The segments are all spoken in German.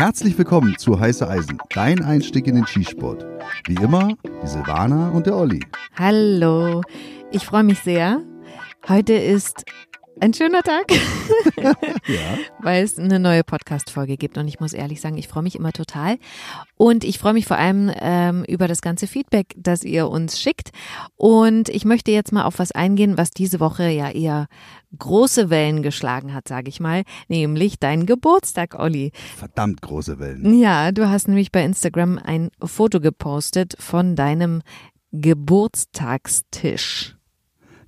Herzlich willkommen zu Heiße Eisen, dein Einstieg in den Skisport. Wie immer, die Silvana und der Olli. Hallo, ich freue mich sehr. Heute ist ein schöner Tag, Ja. weil es eine neue Podcast-Folge gibt. Und ich muss ehrlich sagen, ich freue mich immer total. Und ich freue mich vor allem ähm, über das ganze Feedback, das ihr uns schickt. Und ich möchte jetzt mal auf was eingehen, was diese Woche ja eher große Wellen geschlagen hat, sage ich mal, nämlich dein Geburtstag, Olli. Verdammt große Wellen. Ja, du hast nämlich bei Instagram ein Foto gepostet von deinem Geburtstagstisch.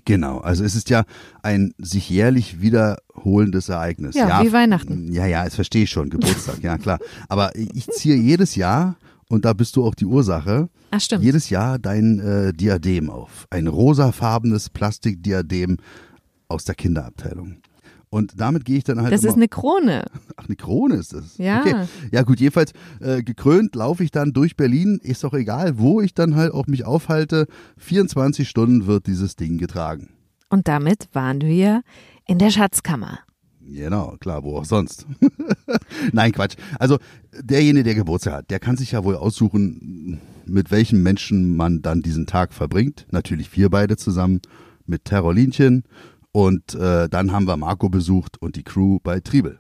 Genau, also es ist ja ein sich jährlich wiederholendes Ereignis. Ja, wie Weihnachten. Ja, ja, das verstehe ich schon, Geburtstag, ja klar. Aber ich ziehe jedes Jahr, und da bist du auch die Ursache, Ach stimmt. jedes Jahr dein äh, Diadem auf. Ein rosafarbenes Plastikdiadem aus der Kinderabteilung. Und damit gehe ich dann halt Das ist eine Krone. Ach, eine Krone ist das. Ja. Okay. Ja gut, jedenfalls äh, gekrönt laufe ich dann durch Berlin. Ist doch egal, wo ich dann halt auch mich aufhalte. 24 Stunden wird dieses Ding getragen. Und damit waren wir in der Schatzkammer. Genau, klar, wo auch sonst. Nein, Quatsch. Also derjenige, der Geburtstag hat, der kann sich ja wohl aussuchen, mit welchem Menschen man dann diesen Tag verbringt. Natürlich wir beide zusammen mit Terrolinchen. Und äh, dann haben wir Marco besucht und die Crew bei Triebel.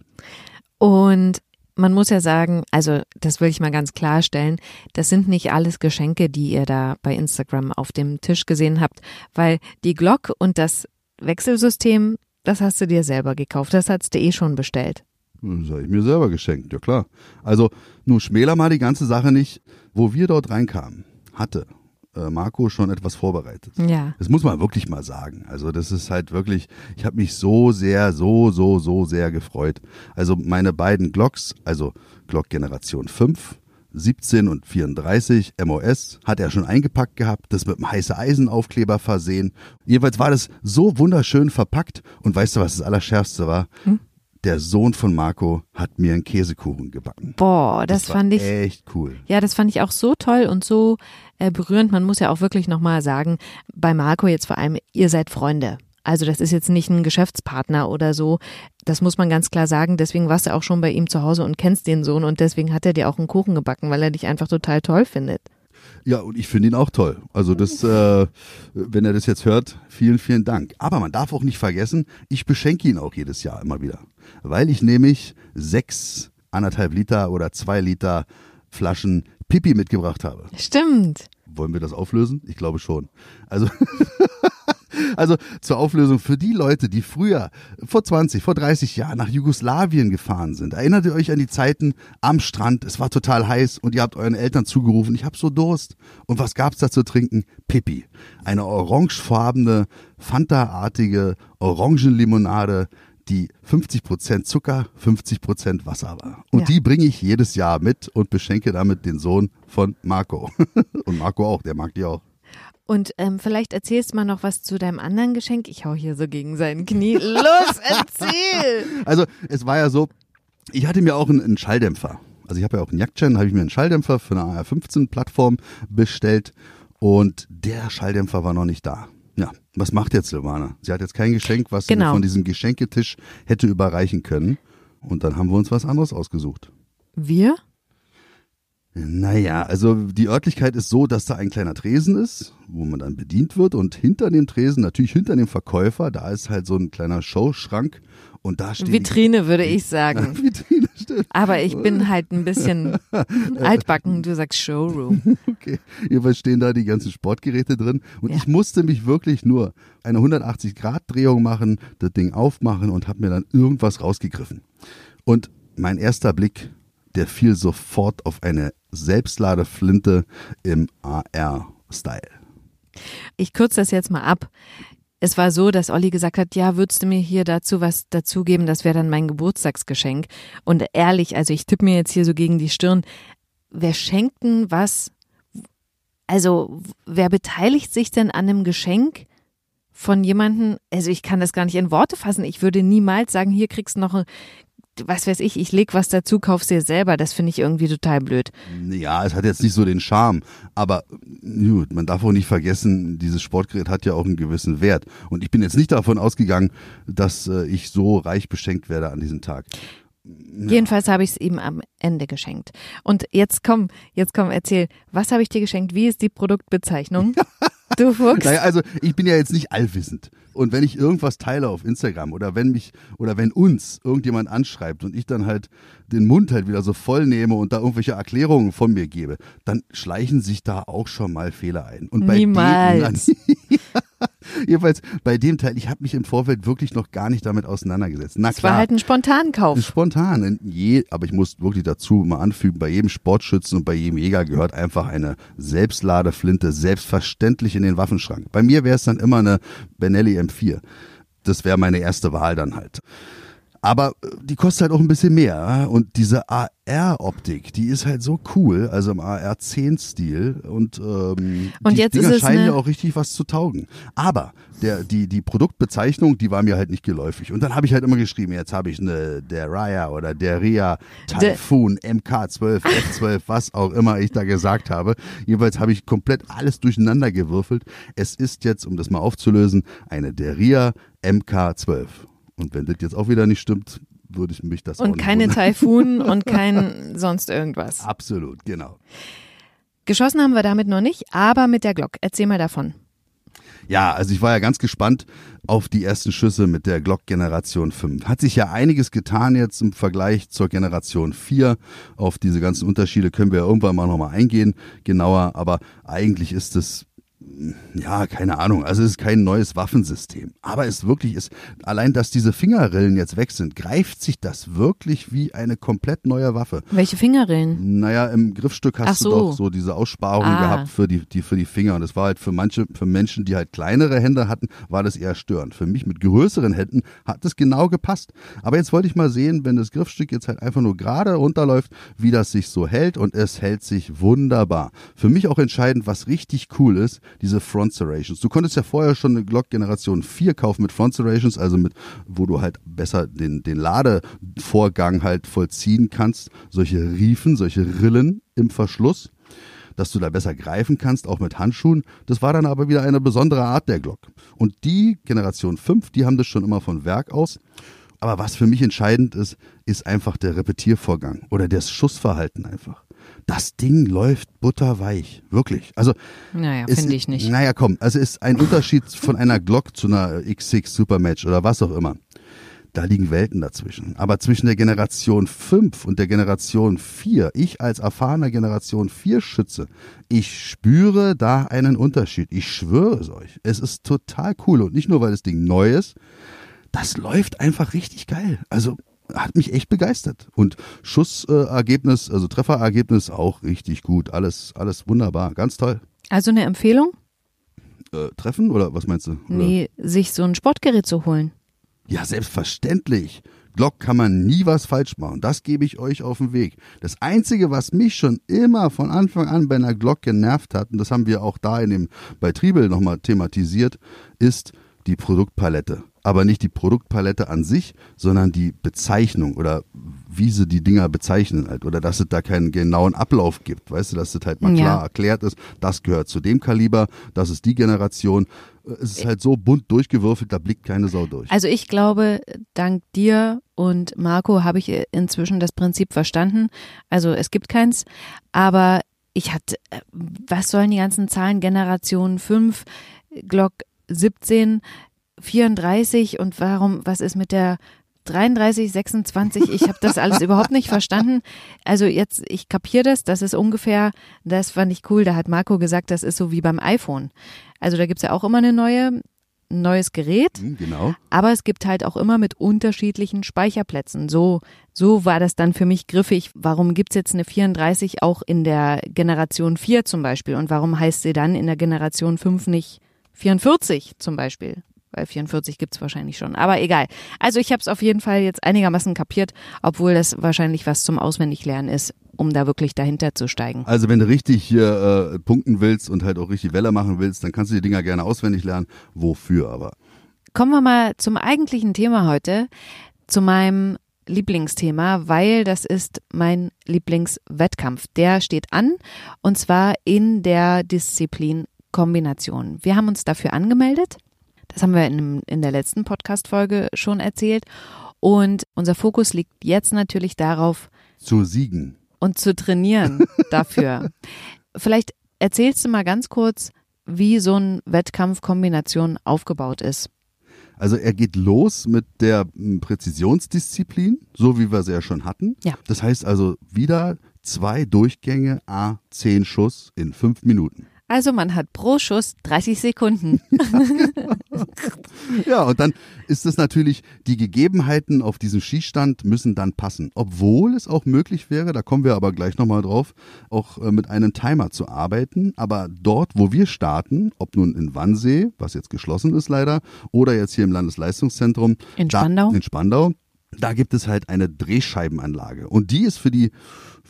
Und man muss ja sagen, also das will ich mal ganz klarstellen, das sind nicht alles Geschenke, die ihr da bei Instagram auf dem Tisch gesehen habt, weil die Glock und das Wechselsystem, das hast du dir selber gekauft, das hast du eh schon bestellt. Das habe ich mir selber geschenkt, ja klar. Also, nur schmäler mal die ganze Sache nicht. Wo wir dort reinkamen, hatte äh, Marco schon etwas vorbereitet. Ja. Das muss man wirklich mal sagen. Also das ist halt wirklich, ich habe mich so sehr, so, so, so sehr gefreut. Also meine beiden Glocks, also Glock Generation 5, 17 und 34 MOS hat er schon eingepackt gehabt, das mit einem heiße Eisenaufkleber versehen. Jeweils war das so wunderschön verpackt und weißt du, was das Allerschärfste war? Der Sohn von Marco hat mir einen Käsekuchen gebacken. Boah, das, war fand ich echt cool. Ja, das fand ich auch so toll und so äh, berührend. Man muss ja auch wirklich nochmal sagen, bei Marco jetzt vor allem, ihr seid Freunde. Also das ist jetzt nicht ein Geschäftspartner oder so. Das muss man ganz klar sagen. Deswegen warst du auch schon bei ihm zu Hause und kennst den Sohn und deswegen hat er dir auch einen Kuchen gebacken, weil er dich einfach total toll findet. Ja, und ich finde ihn auch toll. Also das, äh, wenn er das jetzt hört, vielen, vielen Dank. Aber man darf auch nicht vergessen, ich beschenke ihn auch jedes Jahr immer wieder. Weil ich nämlich sechs, anderthalb Liter oder zwei Liter Flaschen Pipi mitgebracht habe. Stimmt. Wollen wir das auflösen? Ich glaube schon. Also, also zur Auflösung für die Leute, die früher, vor 20, vor 30 Jahren nach Jugoslawien gefahren sind. Erinnert ihr euch an die Zeiten am Strand? Es war total heiß und ihr habt euren Eltern zugerufen, ich hab so Durst. Und was gab's da zu trinken? Pipi. Eine orangefarbene, Fanta-artige Orangenlimonade, die 50% Zucker, 50% Wasser war. Und Ja. die bringe ich jedes Jahr mit und beschenke damit den Sohn von Marco. und Marco auch, der mag die auch. Und ähm, vielleicht erzählst du mal noch was zu deinem anderen Geschenk. Ich hau hier so gegen sein Knie. Los, erzähl! Also es war ja so, ich hatte mir auch einen, einen Schalldämpfer. Also ich habe ja auch einen Jagdschein, habe ich mir einen Schalldämpfer für eine AR-15-Plattform bestellt und der Schalldämpfer war noch nicht da. Ja, was macht jetzt Silvana? Sie hat jetzt kein Geschenk, was sie Genau. mir von diesem Geschenketisch hätte überreichen können. Und dann haben wir uns was anderes ausgesucht. Wir? Naja, also die Örtlichkeit ist so, dass da ein kleiner Tresen ist, wo man dann bedient wird und hinter dem Tresen, natürlich hinter dem Verkäufer, da ist halt so ein kleiner Showschrank und da steht Vitrine, würde ich sagen. Vitrine, stimmt. Aber ich bin halt ein bisschen altbacken. Du sagst Showroom. Okay, jedenfalls stehen da die ganzen Sportgeräte drin und Ja. ich musste mich wirklich nur eine 180-Grad-Drehung machen, das Ding aufmachen und habe mir dann irgendwas rausgegriffen. Und mein erster Blick, der fiel sofort auf eine Selbstladeflinte im AR-Style. Ich kürze das jetzt mal ab. Es war so, dass Olli gesagt hat, ja, würdest du mir hier dazu was dazugeben, das wäre dann mein Geburtstagsgeschenk. Und ehrlich, also ich tippe mir jetzt hier so gegen die Stirn, wer schenkt denn was? Also, wer beteiligt sich denn an einem Geschenk von jemandem? Also, ich kann das gar nicht in Worte fassen. Ich würde niemals sagen, hier kriegst du noch ein was weiß ich, ich leg was dazu, kauf's dir selber. Das finde ich irgendwie total blöd. Ja, es hat jetzt nicht so den Charme, aber gut, man darf auch nicht vergessen, dieses Sportgerät hat ja auch einen gewissen Wert. Und ich bin jetzt nicht davon ausgegangen, dass äh, ich so reich beschenkt werde an diesem Tag. Jedenfalls habe ich es ihm am Ende geschenkt. Und jetzt komm, jetzt komm, erzähl, was habe ich dir geschenkt? Wie ist die Produktbezeichnung? Du Fuchs. Naja, also ich bin ja jetzt nicht allwissend. Und wenn ich irgendwas teile auf Instagram oder wenn mich oder wenn uns irgendjemand anschreibt und ich dann halt den Mund halt wieder so voll nehme und da irgendwelche Erklärungen von mir gebe, dann schleichen sich da auch schon mal Fehler ein. Und bei Niemals. Dem, jedenfalls bei dem Teil, ich habe mich im Vorfeld wirklich noch gar nicht damit auseinandergesetzt. Na Es klar. war halt ein Spontankauf. Spontan. In Je, aber ich muss wirklich dazu mal anfügen, bei jedem Sportschützen und bei jedem Jäger gehört einfach eine Selbstladeflinte selbstverständlich in den Waffenschrank. Bei mir wäre es dann immer eine Benelli M4. Das wäre meine erste Wahl dann halt. Aber äh, die kostet halt auch ein bisschen mehr. Und diese AR-Optik, die ist halt so cool, also im AR-10-Stil. Und, ähm, Und die jetzt Dinger scheinen eine- ja auch richtig was zu taugen. Aber der, die, die Produktbezeichnung, die war mir halt nicht geläufig. Und dann habe ich halt immer geschrieben, jetzt habe ich eine der Raya oder der Ria Typhoon MK12, F12, was auch immer ich da gesagt habe. Jeweils habe ich komplett alles durcheinander gewürfelt. Es ist jetzt, um das mal aufzulösen, eine der Ria MK12. Und wenn das jetzt auch wieder nicht stimmt, würde ich mich das Und keine. Taifun und kein sonst irgendwas. Absolut, genau. Geschossen haben wir damit noch nicht, aber mit der Glock. Erzähl mal davon. Ja, also ich war ja ganz gespannt auf die ersten Schüsse mit der Glock Generation 5. Hat sich ja einiges getan jetzt im Vergleich zur Generation 4. Auf diese ganzen Unterschiede können wir ja irgendwann mal nochmal eingehen, genauer. Aber eigentlich ist es ja, keine Ahnung. Also es ist kein neues Waffensystem. Aber es wirklich ist, allein, dass diese Fingerrillen jetzt weg sind, greift sich das wirklich wie eine komplett neue Waffe. Welche Fingerrillen? Naja, im Griffstück hast Ach du so. doch so diese Aussparung Ah. gehabt für die, die, für die Finger. Und das war halt für manche, für Menschen, die halt kleinere Hände hatten, war das eher störend. Für mich mit größeren Händen hat das genau gepasst. Aber jetzt wollte ich mal sehen, wenn das Griffstück jetzt halt einfach nur gerade runterläuft, wie das sich so hält. Und es hält sich wunderbar. Für mich auch entscheidend, was richtig cool ist, diese Front Serrations. Du konntest ja vorher schon eine Glock Generation 4 kaufen mit Front Serrations, also mit, wo du halt besser den, den Ladevorgang halt vollziehen kannst. Solche Riefen, solche Rillen im Verschluss dass du da besser greifen kannst, auch mit Handschuhen. Das war dann aber wieder eine besondere Art der Glock. Und die Generation 5, die haben das schon immer von Werk aus. Aber was für mich entscheidend ist, ist einfach der Repetiervorgang oder das Schussverhalten einfach. Das Ding läuft butterweich, wirklich. Also Naja, finde ich nicht. Naja, komm, also ist ein Unterschied von einer Glock zu einer X6 Supermatch oder was auch immer. Da liegen Welten dazwischen. Aber zwischen der Generation 5 und der Generation 4, ich als erfahrener Generation 4 Schütze, ich spüre da einen Unterschied. Ich schwöre es euch. Es ist total cool. Und nicht nur, weil das Ding neu ist, das läuft einfach richtig geil. Also hat mich echt begeistert. Und Schussergebnis, also Trefferergebnis auch richtig gut. Alles, alles wunderbar. Ganz toll. Also eine Empfehlung? Äh, treffen oder was meinst du? Oder? Nee, sich so ein Sportgerät zu holen. Ja, selbstverständlich. Glock kann man nie was falsch machen. Das gebe ich euch auf den Weg. Das Einzige, was mich schon immer von Anfang an bei einer Glock genervt hat, und das haben wir auch da in dem, bei Triebel nochmal thematisiert, ist die Produktpalette. Aber nicht die Produktpalette an sich, sondern die Bezeichnung oder wie sie die Dinger bezeichnen halt. Oder dass es da keinen genauen Ablauf gibt. Weißt du, dass das halt mal Ja. klar erklärt ist, das gehört zu dem Kaliber, das ist die Generation. Es ist halt so bunt durchgewürfelt, da blickt keine Sau durch. Also ich glaube, dank dir und Marco habe ich inzwischen das Prinzip verstanden. Also es gibt keins, aber ich hatte, äh, was sollen die ganzen Zahlen? Generation 5, Glock 17, 34 und warum, was ist mit der 33, 26, ich habe das alles überhaupt nicht verstanden. Also jetzt, ich kapiere das, das ist ungefähr, das fand ich cool, da hat Marco gesagt, das ist so wie beim iPhone. Also da gibt's ja auch immer eine neue, ein neues Gerät, Hm, Genau. aber es gibt halt auch immer mit unterschiedlichen Speicherplätzen. So, so war das dann für mich griffig. Warum gibt's jetzt eine 34 auch in der Generation 4 zum Beispiel? Und warum heißt sie dann in der Generation 5 nicht 44 zum Beispiel? Weil 44 gibt's wahrscheinlich schon. Aber egal. Also ich habe es auf jeden Fall jetzt einigermaßen kapiert, obwohl das wahrscheinlich was zum Auswendiglernen ist, um da wirklich dahinter zu steigen. Also wenn du richtig hier äh, punkten willst und halt auch richtig Welle machen willst, dann kannst du die Dinger gerne auswendig lernen. Wofür aber? Kommen wir mal zum eigentlichen Thema heute, zu meinem Lieblingsthema, weil das ist mein Lieblingswettkampf. Der steht an und zwar in der Disziplin Kombination. Wir haben uns dafür angemeldet. Das haben wir in, in der letzten Podcast-Folge schon erzählt. Und unser Fokus liegt jetzt natürlich darauf, Zu siegen. und zu trainieren dafür. Vielleicht erzählst du mal ganz kurz, wie so ein Wettkampfkombination aufgebaut ist. Also er geht los mit der m, Präzisionsdisziplin, so wie wir sie ja schon hatten. Ja. Das heißt also wieder zwei Durchgänge, a 10 Schuss in fünf Minuten. Also man hat pro Schuss 30 Sekunden. Ja, und dann ist es natürlich, die Gegebenheiten auf diesem Schießstand müssen dann passen. Obwohl es auch möglich wäre, da kommen wir aber gleich nochmal drauf, auch äh, mit einem Timer zu arbeiten. Aber dort, wo wir starten, ob nun in Wannsee, was jetzt geschlossen ist leider, oder jetzt hier im Landesleistungszentrum. In da, Spandau? In Spandau. Da gibt es halt eine Drehscheibenanlage. Und die ist für die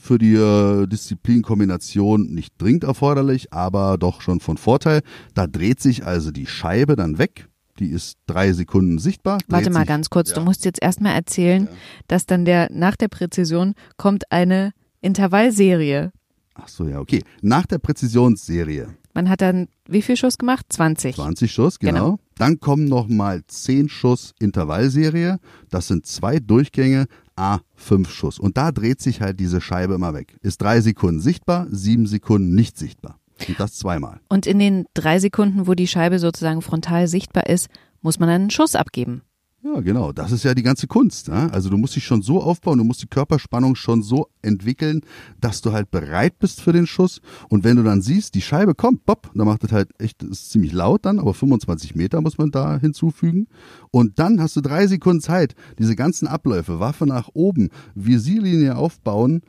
für die äh, Disziplinkombination nicht dringend erforderlich, aber doch schon von Vorteil. Da dreht sich also die Scheibe dann weg. Die ist drei Sekunden sichtbar. Warte mal sich- ganz kurz, ja. du musst jetzt erstmal erzählen, dass dann der nach der Präzision kommt eine Intervallserie. Ach so, ja, okay. Nach der Präzisionsserie, Man hat dann wie viel Schuss gemacht? 20. 20 Schuss, genau. Genau. Dann kommen nochmal 10 Schuss Intervallserie. Das sind zwei Durchgänge, A, 5 Schuss. Und da dreht sich halt diese Scheibe immer weg. Ist drei Sekunden sichtbar, sieben Sekunden nicht sichtbar. Und das zweimal. Und in den drei Sekunden, wo die Scheibe sozusagen frontal sichtbar ist, muss man einen Schuss abgeben. Ja, genau. Das ist ja die ganze Kunst. Ja? Also du musst dich schon so aufbauen, du musst die Körperspannung schon so entwickeln, dass du halt bereit bist für den Schuss. Und wenn du dann siehst, die Scheibe kommt, bopp, dann macht das halt echt, ist ziemlich laut dann, aber 25 Meter muss man da hinzufügen. Und dann hast du drei Sekunden Zeit, diese ganzen Abläufe, Waffe nach oben, Visierlinie aufbauen,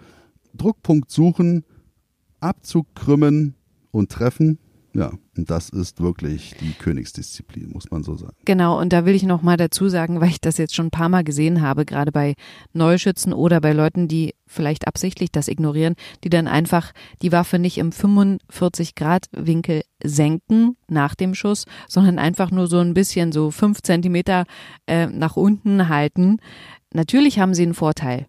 Druckpunkt suchen, Abzug krümmen und treffen. Ja, und das ist wirklich die Königsdisziplin, muss man so sagen. Genau, und da will ich noch mal dazu sagen, weil ich das jetzt schon ein paar Mal gesehen habe, gerade bei Neuschützen oder bei Leuten, die vielleicht absichtlich das ignorieren, die dann einfach die Waffe nicht im 45 Grad Winkel senken nach dem Schuss, sondern einfach nur so ein bisschen so fünf Zentimeter äh, nach unten halten. Natürlich haben sie einen Vorteil,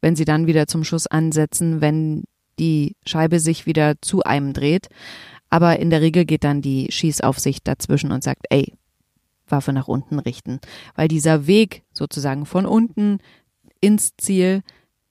wenn sie dann wieder zum Schuss ansetzen, wenn die Scheibe sich wieder zu einem dreht. Aber in der Regel geht dann die Schießaufsicht dazwischen und sagt, ey, Waffe nach unten richten. Weil dieser Weg sozusagen von unten ins Ziel,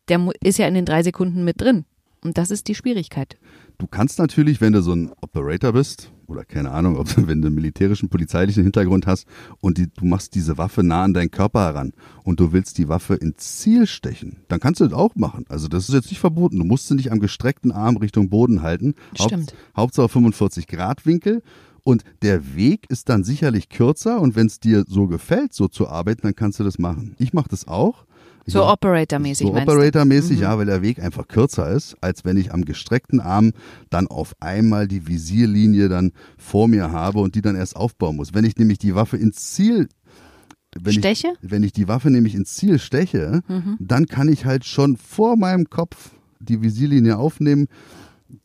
der ist ja in den drei Sekunden mit drin. Und das ist die Schwierigkeit. Du kannst natürlich, wenn du so ein Operator bist, oder keine Ahnung, ob wenn du einen militärischen, polizeilichen Hintergrund hast und die, du machst diese Waffe nah an deinen Körper heran und du willst die Waffe ins Ziel stechen, dann kannst du das auch machen. Also das ist jetzt nicht verboten. Du musst sie nicht am gestreckten Arm Richtung Boden halten. Stimmt. Hauptsache 45 Grad Winkel. Und der Weg ist dann sicherlich kürzer und wenn es dir so gefällt, so zu arbeiten, dann kannst du das machen. Ich mache das auch. So Operator-mäßig so? Operator-mäßig, Mhm. ja, weil der Weg einfach kürzer ist, als wenn ich am gestreckten Arm dann auf einmal die Visierlinie dann vor mir habe und die dann erst aufbauen muss. Wenn ich nämlich die Waffe ins Ziel wenn Steche? Mhm. Ich, wenn ich die Waffe nämlich ins Ziel steche, dann kann ich halt schon vor meinem Kopf die Visierlinie aufnehmen,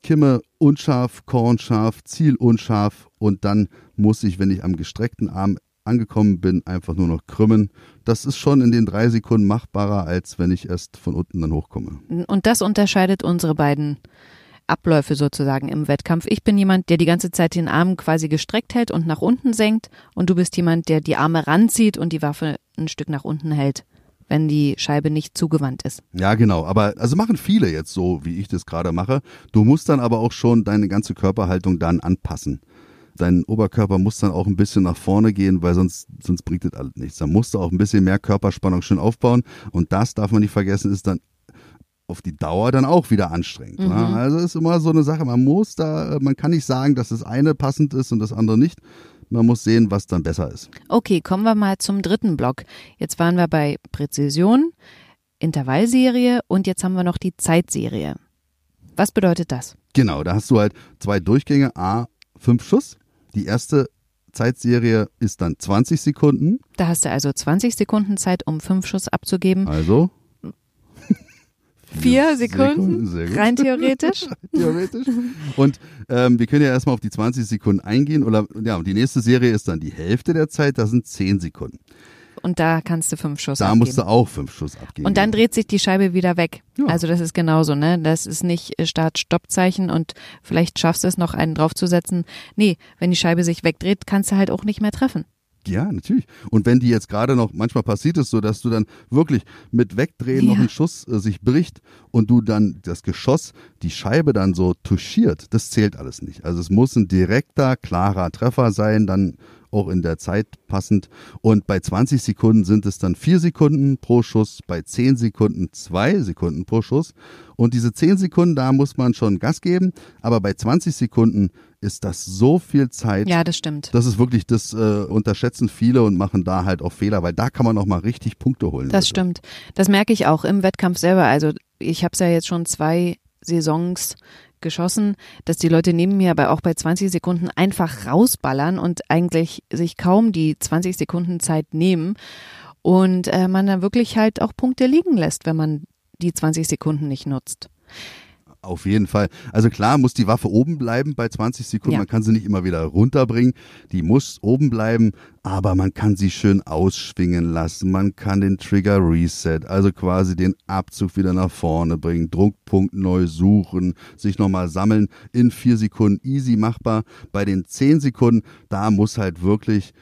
Kimme unscharf, Korn scharf, Ziel unscharf und dann muss ich, wenn ich am gestreckten Arm angekommen bin, einfach nur noch krümmen. Das ist schon in den drei Sekunden machbarer, als wenn ich erst von unten dann hochkomme. Und das unterscheidet unsere beiden Abläufe sozusagen im Wettkampf. Ich bin jemand, der die ganze Zeit den Arm quasi gestreckt hält und nach unten senkt. Und du bist jemand, der die Arme ranzieht und die Waffe ein Stück nach unten hält, wenn die Scheibe nicht zugewandt ist. Ja, genau. Aber also machen viele jetzt so, wie ich das gerade mache. Du musst dann aber auch schon deine ganze Körperhaltung dann anpassen. Dein Oberkörper muss dann auch ein bisschen nach vorne gehen, weil sonst, sonst bringt das alles nichts. Da musst du auch ein bisschen mehr Körperspannung schon aufbauen. Und das darf man nicht vergessen, ist dann auf die Dauer dann auch wieder anstrengend. Mhm. Ne? Also ist immer so eine Sache. Man muss da, man kann nicht sagen, dass das eine passend ist und das andere nicht. Man muss sehen, was dann besser ist. Okay, kommen wir mal zum dritten Block. Jetzt waren wir bei Präzision, Intervallserie und jetzt haben wir noch die Zeitserie. Was bedeutet das? Genau, da hast du halt zwei Durchgänge, A, fünf Schuss. Die erste Zeitserie ist dann 20 Sekunden. Da hast du also 20 Sekunden Zeit, um fünf Schuss abzugeben. Also. Vier Sekunden, gut. rein theoretisch. Theoretisch. Und ähm, wir können ja erstmal auf die 20 Sekunden eingehen. Oder ja, und die nächste Serie ist dann die Hälfte der Zeit, das sind 10 Sekunden. Und da kannst du fünf Schuss Da abgeben. musst du auch fünf Schuss abgeben. Und dann dreht sich die Scheibe wieder weg. Ja. Also das ist genauso, ne? Das ist nicht äh, Start-Stopp-Zeichen und vielleicht schaffst du es noch einen draufzusetzen. Nee, wenn die Scheibe sich wegdreht, kannst du halt auch nicht mehr treffen. Ja, natürlich. Und wenn die jetzt gerade noch, manchmal passiert es so, dass du dann wirklich mit Wegdrehen Ja. noch ein Schuss äh, sich bricht und du dann das Geschoss, die Scheibe dann so touchiert, das zählt alles nicht. Also es muss ein direkter, klarer Treffer sein, dann auch in der Zeit passend. Und bei 20 Sekunden sind es dann vier Sekunden pro Schuss, bei 10 Sekunden zwei Sekunden pro Schuss. Und diese 10 Sekunden, da muss man schon Gas geben, aber bei 20 Sekunden ist das so viel Zeit. Ja, das stimmt. Das ist wirklich, das äh, unterschätzen viele und machen da halt auch Fehler, weil da kann man auch mal richtig Punkte holen. Das Also. stimmt. Das merke ich auch im Wettkampf selber. Also ich habe es ja jetzt schon zwei Saisons geschossen, dass die Leute neben mir aber auch bei 20 Sekunden einfach rausballern und eigentlich sich kaum die 20 Sekunden Zeit nehmen und äh, man dann wirklich halt auch Punkte liegen lässt, wenn man die 20 Sekunden nicht nutzt. Auf jeden Fall. Also klar muss die Waffe oben bleiben bei 20 Sekunden. Ja. Man kann sie nicht immer wieder runterbringen. Die muss oben bleiben, aber man kann sie schön ausschwingen lassen. Man kann den Trigger Reset, also quasi den Abzug wieder nach vorne bringen, Druckpunkt neu suchen, sich nochmal sammeln. In vier Sekunden easy machbar. Bei den 10 Sekunden, da muss halt wirklich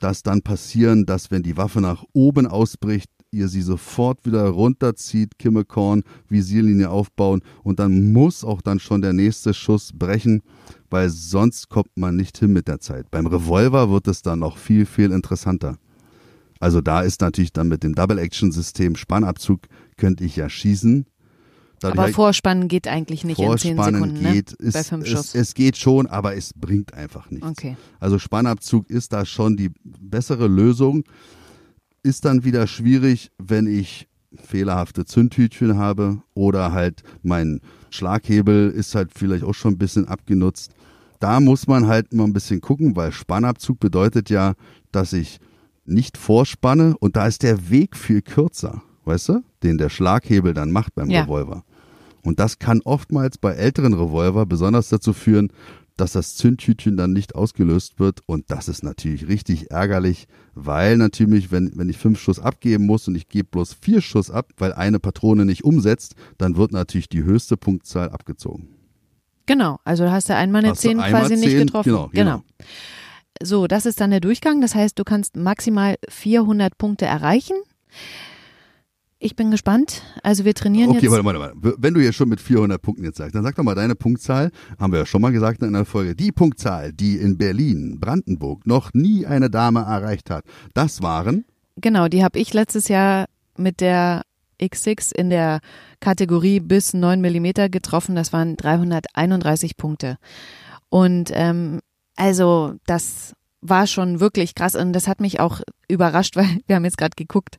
das dann passieren, dass wenn die Waffe nach oben ausbricht, ihr sie sofort wieder runterzieht, Kimmekorn, Visierlinie aufbauen und dann muss auch dann schon der nächste Schuss brechen, weil sonst kommt man nicht hin mit der Zeit. Beim Revolver wird es dann noch viel, viel interessanter. Also da ist natürlich dann mit dem Double-Action-System Spannabzug könnte ich ja schießen. Dadurch Aber Vorspannen geht eigentlich nicht in 10 Vorspannen Sekunden, geht, ne? ist, Bei fünf es, Schuss. es geht schon, aber es bringt einfach nichts. Okay. Also Spannabzug ist da schon die bessere Lösung. Ist dann wieder schwierig, wenn ich fehlerhafte Zündhütchen habe oder halt mein Schlaghebel ist halt vielleicht auch schon ein bisschen abgenutzt. Da muss man halt mal ein bisschen gucken, weil Spannabzug bedeutet ja, dass ich nicht vorspanne und da ist der Weg viel kürzer, weißt du, den der Schlaghebel dann macht beim Ja. Revolver. Und das kann oftmals bei älteren Revolver besonders dazu führen, dass das Zündhütchen dann nicht ausgelöst wird. Und das ist natürlich richtig ärgerlich, weil natürlich, wenn, wenn ich fünf Schuss abgeben muss und ich gebe bloß vier Schuss ab, weil eine Patrone nicht umsetzt, dann wird natürlich die höchste Punktzahl abgezogen. Genau, also hast du einmal eine Hast du 10 einmal quasi nicht 10, getroffen. genau, genau. So, das ist dann der Durchgang. Das heißt, du kannst maximal 400 Punkte erreichen. Ich bin gespannt. Also wir trainieren Okay, jetzt. warte, warte, warte. Wenn du jetzt schon mit 400 Punkten jetzt sagst, dann sag doch mal deine Punktzahl. Haben wir ja schon mal gesagt in einer Folge. Die Punktzahl, die in Berlin, Brandenburg noch nie eine Dame erreicht hat, das waren Genau, die habe ich letztes Jahr mit der X6 in der Kategorie bis 9 Millimeter getroffen. Das waren 331 Punkte. Und ähm, also das war schon wirklich krass und das hat mich auch überrascht, weil wir haben jetzt gerade geguckt,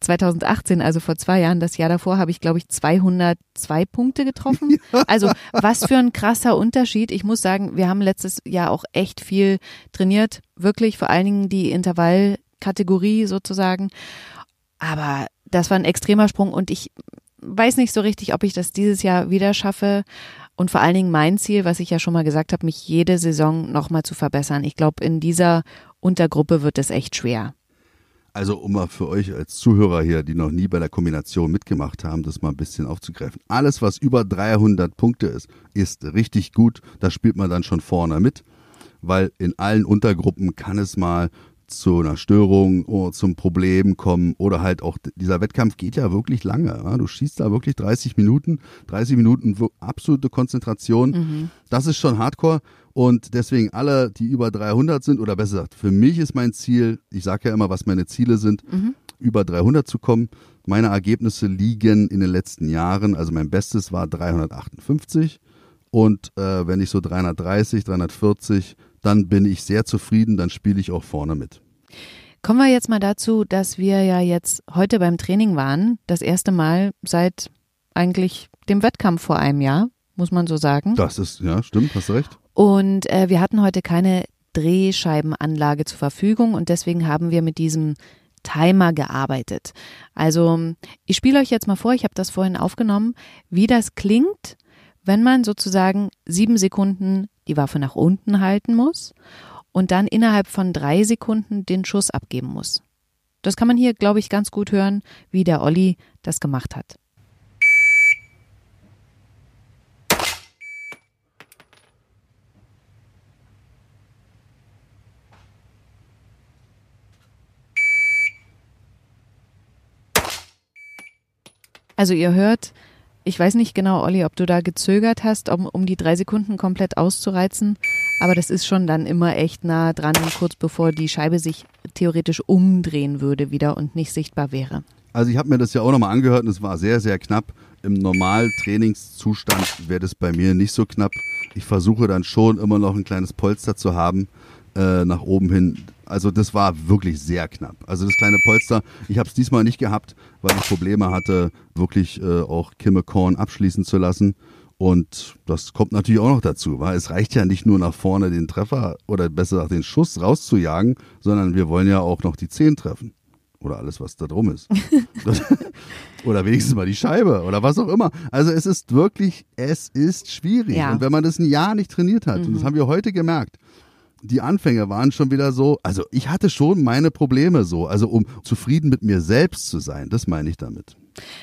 2018, also vor zwei Jahren, das Jahr davor, habe ich glaube ich 202 Punkte getroffen. Also was für ein krasser Unterschied. Ich muss sagen, wir haben letztes Jahr auch echt viel trainiert, wirklich vor allen Dingen die Intervallkategorie sozusagen. Aber das war ein extremer Sprung und ich weiß nicht so richtig, ob ich das dieses Jahr wieder schaffe. Und vor allen Dingen mein Ziel, was ich ja schon mal gesagt habe, mich jede Saison nochmal zu verbessern. Ich glaube, in dieser Untergruppe wird es echt schwer. Also um mal für euch als Zuhörer hier, die noch nie bei der Kombination mitgemacht haben, das mal ein bisschen aufzugreifen. Alles, was über 300 Punkte ist, ist richtig gut. Da spielt man dann schon vorne mit, weil in allen Untergruppen kann es mal zu einer Störung oder zum Problem kommen oder halt auch dieser Wettkampf geht ja wirklich lange. Ja? Du schießt da wirklich 30 Minuten, 30 Minuten absolute Konzentration. Das ist schon Hardcore und deswegen alle, die über 300 sind oder besser gesagt, für mich ist mein Ziel, ich sage ja immer, was meine Ziele sind, über 300 zu kommen. Meine Ergebnisse liegen in den letzten Jahren, also mein Bestes war 358 und äh, wenn ich so 330, 340, dann bin ich sehr zufrieden, dann spiele ich auch vorne mit. Kommen wir jetzt mal dazu, dass wir ja jetzt heute beim Training waren. Das erste Mal seit eigentlich dem Wettkampf vor einem Jahr, muss man so sagen. Das ist, ja, stimmt, hast recht. Und äh, wir hatten heute keine Drehscheibenanlage zur Verfügung und deswegen haben wir mit diesem Timer gearbeitet. Also ich spiele euch jetzt mal vor, ich habe das vorhin aufgenommen, wie das klingt, wenn man sozusagen sieben Sekunden die Waffe nach unten halten muss und dann innerhalb von drei Sekunden den Schuss abgeben muss. Das kann man hier, glaube ich, ganz gut hören, wie der Olli das gemacht hat. Also ihr hört, ich weiß nicht genau, Olli, ob du da gezögert hast, um, um die drei Sekunden komplett auszureizen, aber das ist schon dann immer echt nah dran, kurz bevor die Scheibe sich theoretisch umdrehen würde wieder und nicht sichtbar wäre. Also ich habe mir das ja auch nochmal angehört und es war sehr, sehr knapp. Im Normal-Trainingszustand wäre das bei mir nicht so knapp. Ich versuche dann schon immer noch ein kleines Polster zu haben äh, nach oben hin. Also das war wirklich sehr knapp. Also das kleine Polster, ich habe es diesmal nicht gehabt, weil ich Probleme hatte, wirklich äh, auch Kimme Korn abschließen zu lassen. Und das kommt natürlich auch noch dazu, weil es reicht ja nicht nur nach vorne den Treffer oder besser gesagt den Schuss rauszujagen, sondern wir wollen ja auch noch die Zehn treffen. Oder alles, was da drum ist. oder wenigstens mal die Scheibe oder was auch immer. Also es ist wirklich, es ist schwierig. Ja. Und wenn man das ein Jahr nicht trainiert hat, und das haben wir heute gemerkt, die Anfänge waren schon wieder so, also ich hatte schon meine Probleme so, also um zufrieden mit mir selbst zu sein, das meine ich damit.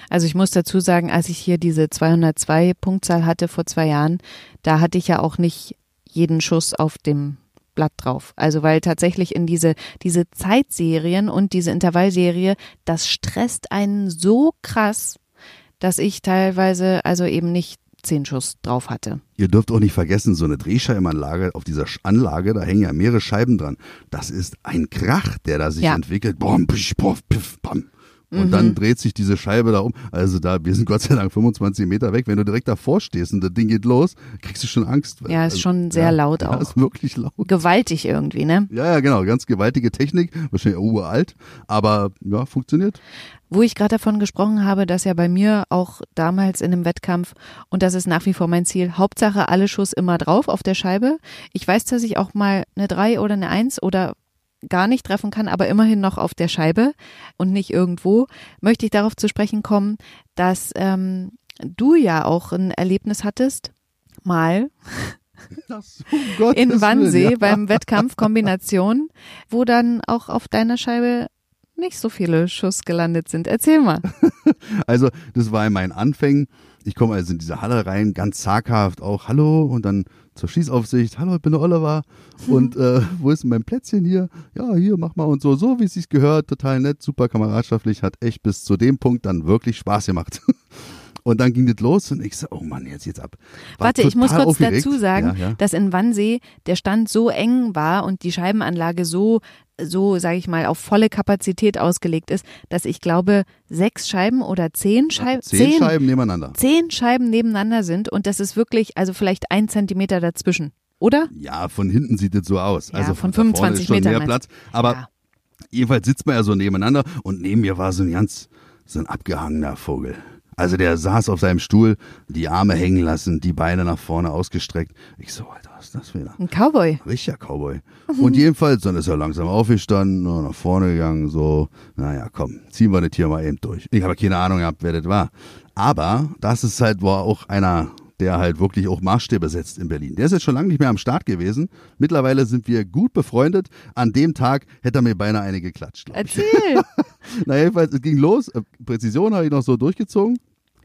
Also ich muss dazu sagen, als ich hier diese 202 Punktzahl hatte vor zwei Jahren, da hatte ich ja auch nicht jeden Schuss auf dem Blatt drauf. Also weil tatsächlich in diese, diese Zeitserien und diese Intervallserie, das stresst einen so krass, dass ich teilweise also eben nicht zehn Schuss drauf hatte. Ihr dürft auch nicht vergessen, so eine Drehscheibenanlage, auf dieser Anlage, da hängen ja mehrere Scheiben dran. Das ist ein Krach, der da sich Ja. entwickelt. Bom, pisch, poff, piff, bam. Und Mhm. dann dreht sich diese Scheibe da um. Also da, wir sind Gott sei Dank 25 Meter weg. Wenn du direkt davor stehst und das Ding geht los, kriegst du schon Angst. Ja, ist Also, schon sehr laut ja, auch. ist wirklich laut. Gewaltig irgendwie, ne? Ja, ja, genau. Ganz gewaltige Technik. Wahrscheinlich uralt. Aber ja, funktioniert. Wo ich gerade davon gesprochen habe, dass ja bei mir auch damals in einem Wettkampf, und das ist nach wie vor mein Ziel, Hauptsache alle Schuss immer drauf auf der Scheibe. Ich weiß, dass ich auch mal eine 3 oder eine 1 oder gar nicht treffen kann, aber immerhin noch auf der Scheibe und nicht irgendwo, möchte ich darauf zu sprechen kommen, dass ähm, du ja auch ein Erlebnis hattest, mal Das, um in Willen, Wannsee ja. beim Wettkampf Kombination, wo dann auch auf deiner Scheibe nicht so viele Schuss gelandet sind. Erzähl mal. Also, das war in meinen Anfängen. Ich komme also in diese Halle rein, ganz zaghaft auch, hallo, und dann zur Schießaufsicht, hallo, ich bin der Oliver. Und äh, wo ist denn mein Plätzchen hier? Ja, hier, mach mal und so, so wie es sich gehört, total nett, super kameradschaftlich, hat echt bis zu dem Punkt dann wirklich Spaß gemacht. Und dann ging das los und ich so, oh Mann, jetzt geht's ab. War Warte, ich muss kurz aufgeregt. dazu sagen, ja, ja. dass in Wannsee der Stand so eng war und die Scheibenanlage so, so sage ich mal, auf volle Kapazität ausgelegt ist, dass ich glaube, sechs Scheiben oder zehn Scheiben, Zehn Scheiben nebeneinander. zehn Scheiben nebeneinander sind und das ist wirklich, also vielleicht ein Zentimeter dazwischen, oder? Ja, von hinten sieht es so aus. Ja, also von vorne 25 ist schon Metern mehr Platz. Aber Ja. jedenfalls sitzt man ja so nebeneinander und neben mir war so ein ganz, so ein abgehangener Vogel. Also der saß auf seinem Stuhl, die Arme hängen lassen, die Beine nach vorne ausgestreckt. Ich so, Alter, was ist das wieder? Ein Cowboy. Richtiger Cowboy. Und jedenfalls, dann ist er langsam aufgestanden, und nach vorne gegangen, so, naja, komm, ziehen wir das hier mal eben durch. Ich habe keine Ahnung gehabt, wer das war. Aber das ist halt, war auch einer, der halt wirklich auch Maßstäbe setzt in Berlin. Der ist jetzt schon lange nicht mehr am Start gewesen. Mittlerweile sind wir gut befreundet. An dem Tag hätte er mir beinahe eine geklatscht. Erzähl. Na jedenfalls, es ging los. Präzision habe ich noch so durchgezogen.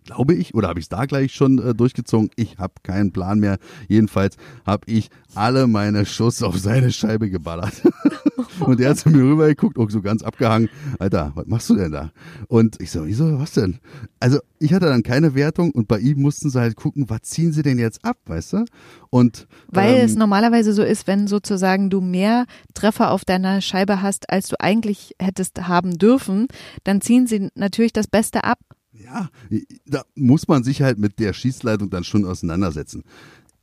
Glaube ich, oder habe ich es da gleich schon äh, durchgezogen? Ich habe keinen Plan mehr. Jedenfalls habe ich alle meine Schuss auf seine Scheibe geballert. und der hat zu mir rübergeguckt, auch so ganz abgehangen. Alter, was machst du denn da? Und ich so, wieso, was denn? Also ich hatte dann keine Wertung und bei ihm mussten sie halt gucken, was ziehen sie denn jetzt ab, weißt du? Und Weil ähm, es normalerweise so ist, wenn sozusagen du mehr Treffer auf deiner Scheibe hast, als du eigentlich hättest haben dürfen, dann ziehen sie natürlich das Beste ab. Ja, da muss man sich halt mit der Schießleitung dann schon auseinandersetzen.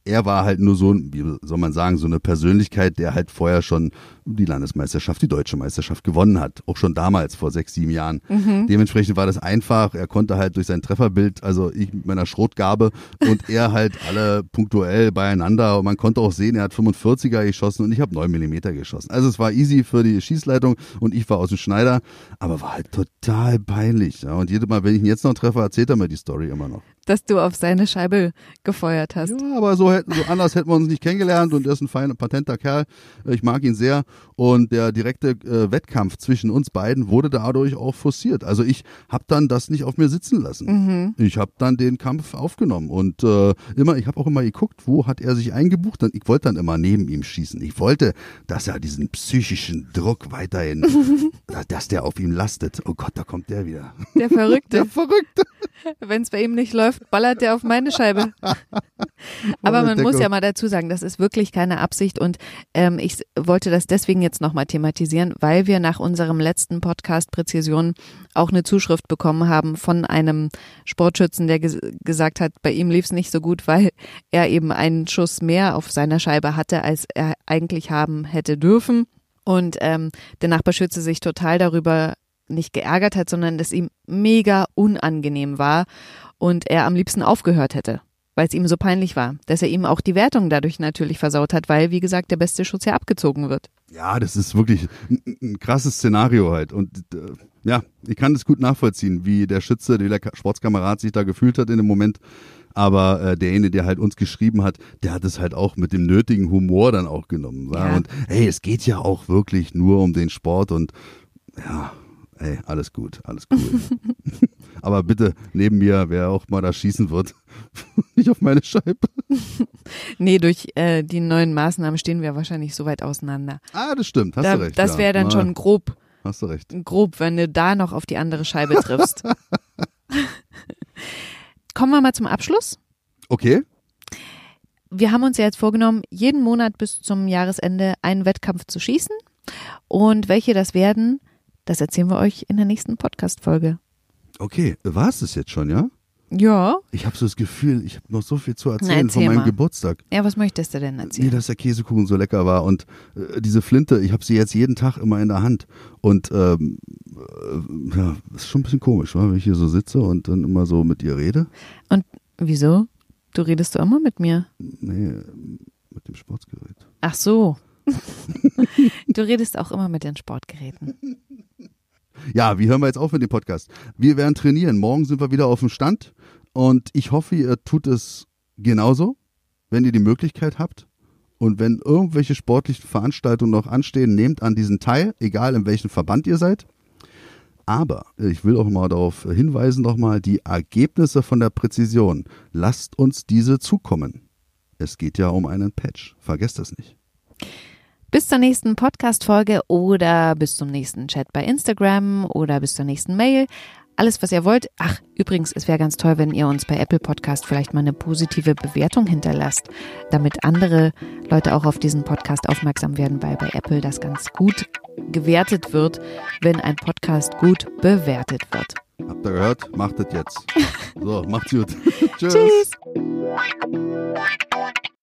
Er war halt nur so, wie soll man sagen, so eine Persönlichkeit, der halt vorher schon die Landesmeisterschaft, die deutsche Meisterschaft gewonnen hat. Auch schon damals, vor sechs, sieben Jahren. Dementsprechend war das einfach. Er konnte halt durch sein Trefferbild, also ich mit meiner Schrotgabe und er halt alle punktuell beieinander. Und man konnte auch sehen, er hat 45er geschossen und ich habe 9 Millimeter geschossen. Also es war easy für die Schießleitung und ich war aus dem Schneider, aber war halt total peinlich. Ja. Und jedes Mal, wenn ich ihn jetzt noch treffe, erzählt er mir die Story immer noch. dass du auf seine Scheibe gefeuert hast. Ja, aber so, hätten, so anders hätten wir uns nicht kennengelernt und er ist ein feiner, patenter Kerl. Ich mag ihn sehr und der direkte äh, Wettkampf zwischen uns beiden wurde dadurch auch forciert. Also ich habe dann das nicht auf mir sitzen lassen. Ich habe dann den Kampf aufgenommen und äh, immer, ich habe auch immer geguckt, wo hat er sich eingebucht und ich wollte dann immer neben ihm schießen. Ich wollte, dass er diesen psychischen Druck weiterhin, dass der auf ihm lastet. Oh Gott, da kommt der wieder. Der Verrückte. Der Verrückte. Wenn es bei ihm nicht läuft, ballert der auf meine Scheibe. Aber man muss ja mal dazu sagen, das ist wirklich keine Absicht und ähm, ich wollte das deswegen jetzt nochmal thematisieren, weil wir nach unserem letzten Podcast Präzision auch eine Zuschrift bekommen haben von einem Sportschützen, der ges gesagt hat, bei ihm lief es nicht so gut, weil er eben einen Schuss mehr auf seiner Scheibe hatte, als er eigentlich haben hätte dürfen. Und ähm, der Nachbarschütze sich total darüber nicht geärgert hat, sondern es ihm mega unangenehm war und er am liebsten aufgehört hätte, weil es ihm so peinlich war, dass er ihm auch die Wertung dadurch natürlich versaut hat, weil, wie gesagt, der beste Schutz ja abgezogen wird. Ja, das ist wirklich ein, ein krasses Szenario halt. Und äh, ja, ich kann das gut nachvollziehen, wie der Schütze, der Sportskamerad sich da gefühlt hat in dem Moment. Aber äh, derjenige, der halt uns geschrieben hat, der hat es halt auch mit dem nötigen Humor dann auch genommen. Ja. Und hey, es geht ja auch wirklich nur um den Sport und ja, ey, alles gut, alles cool. Aber bitte neben mir, wer auch mal da schießen wird, nicht auf meine Scheibe. nee, durch äh, die neuen Maßnahmen stehen wir wahrscheinlich so weit auseinander. Ah, das stimmt, hast da, du recht. Das wäre dann ja. schon grob. Hast du recht. Grob, wenn du da noch auf die andere Scheibe triffst. Kommen wir mal zum Abschluss. Okay. Wir haben uns ja jetzt vorgenommen, jeden Monat bis zum Jahresende einen Wettkampf zu schießen. Und welche das werden, das erzählen wir euch in der nächsten Podcast-Folge. Okay, war es das jetzt schon, ja? Ja. Ich habe so das Gefühl, ich habe noch so viel zu erzählen Na, von meinem mal. Geburtstag. Ja, was möchtest du denn erzählen? Nee, dass der Käsekuchen so lecker war und äh, diese Flinte, ich habe sie jetzt jeden Tag immer in der Hand. Und ähm, äh, ja, ist schon ein bisschen komisch, wenn ich hier so sitze und dann immer so mit ihr rede. Und wieso? Du redest du immer mit mir? Nee, mit dem Sportgerät. Ach so. du redest auch immer mit den Sportgeräten. Ja, wie hören wir jetzt auf mit dem Podcast? Wir werden trainieren. Morgen sind wir wieder auf dem Stand und ich hoffe, ihr tut es genauso, wenn ihr die Möglichkeit habt. Und wenn irgendwelche sportlichen Veranstaltungen noch anstehen, nehmt an diesen teil, egal in welchem Verband ihr seid. Aber ich will auch mal darauf hinweisen, nochmal die Ergebnisse von der Präzision. Lasst uns diese zukommen. Es geht ja um einen Patch. Vergesst das nicht. Bis zur nächsten Podcast-Folge oder bis zum nächsten Chat bei Instagram oder bis zur nächsten Mail. Alles, was ihr wollt. Ach, übrigens, es wäre ganz toll, wenn ihr uns bei Apple Podcast vielleicht mal eine positive Bewertung hinterlasst, damit andere Leute auch auf diesen Podcast aufmerksam werden, weil bei Apple das ganz gut gewertet wird, wenn ein Podcast gut bewertet wird. Habt ihr gehört? Macht es jetzt. So, macht's gut. Tschüss. Tschüss.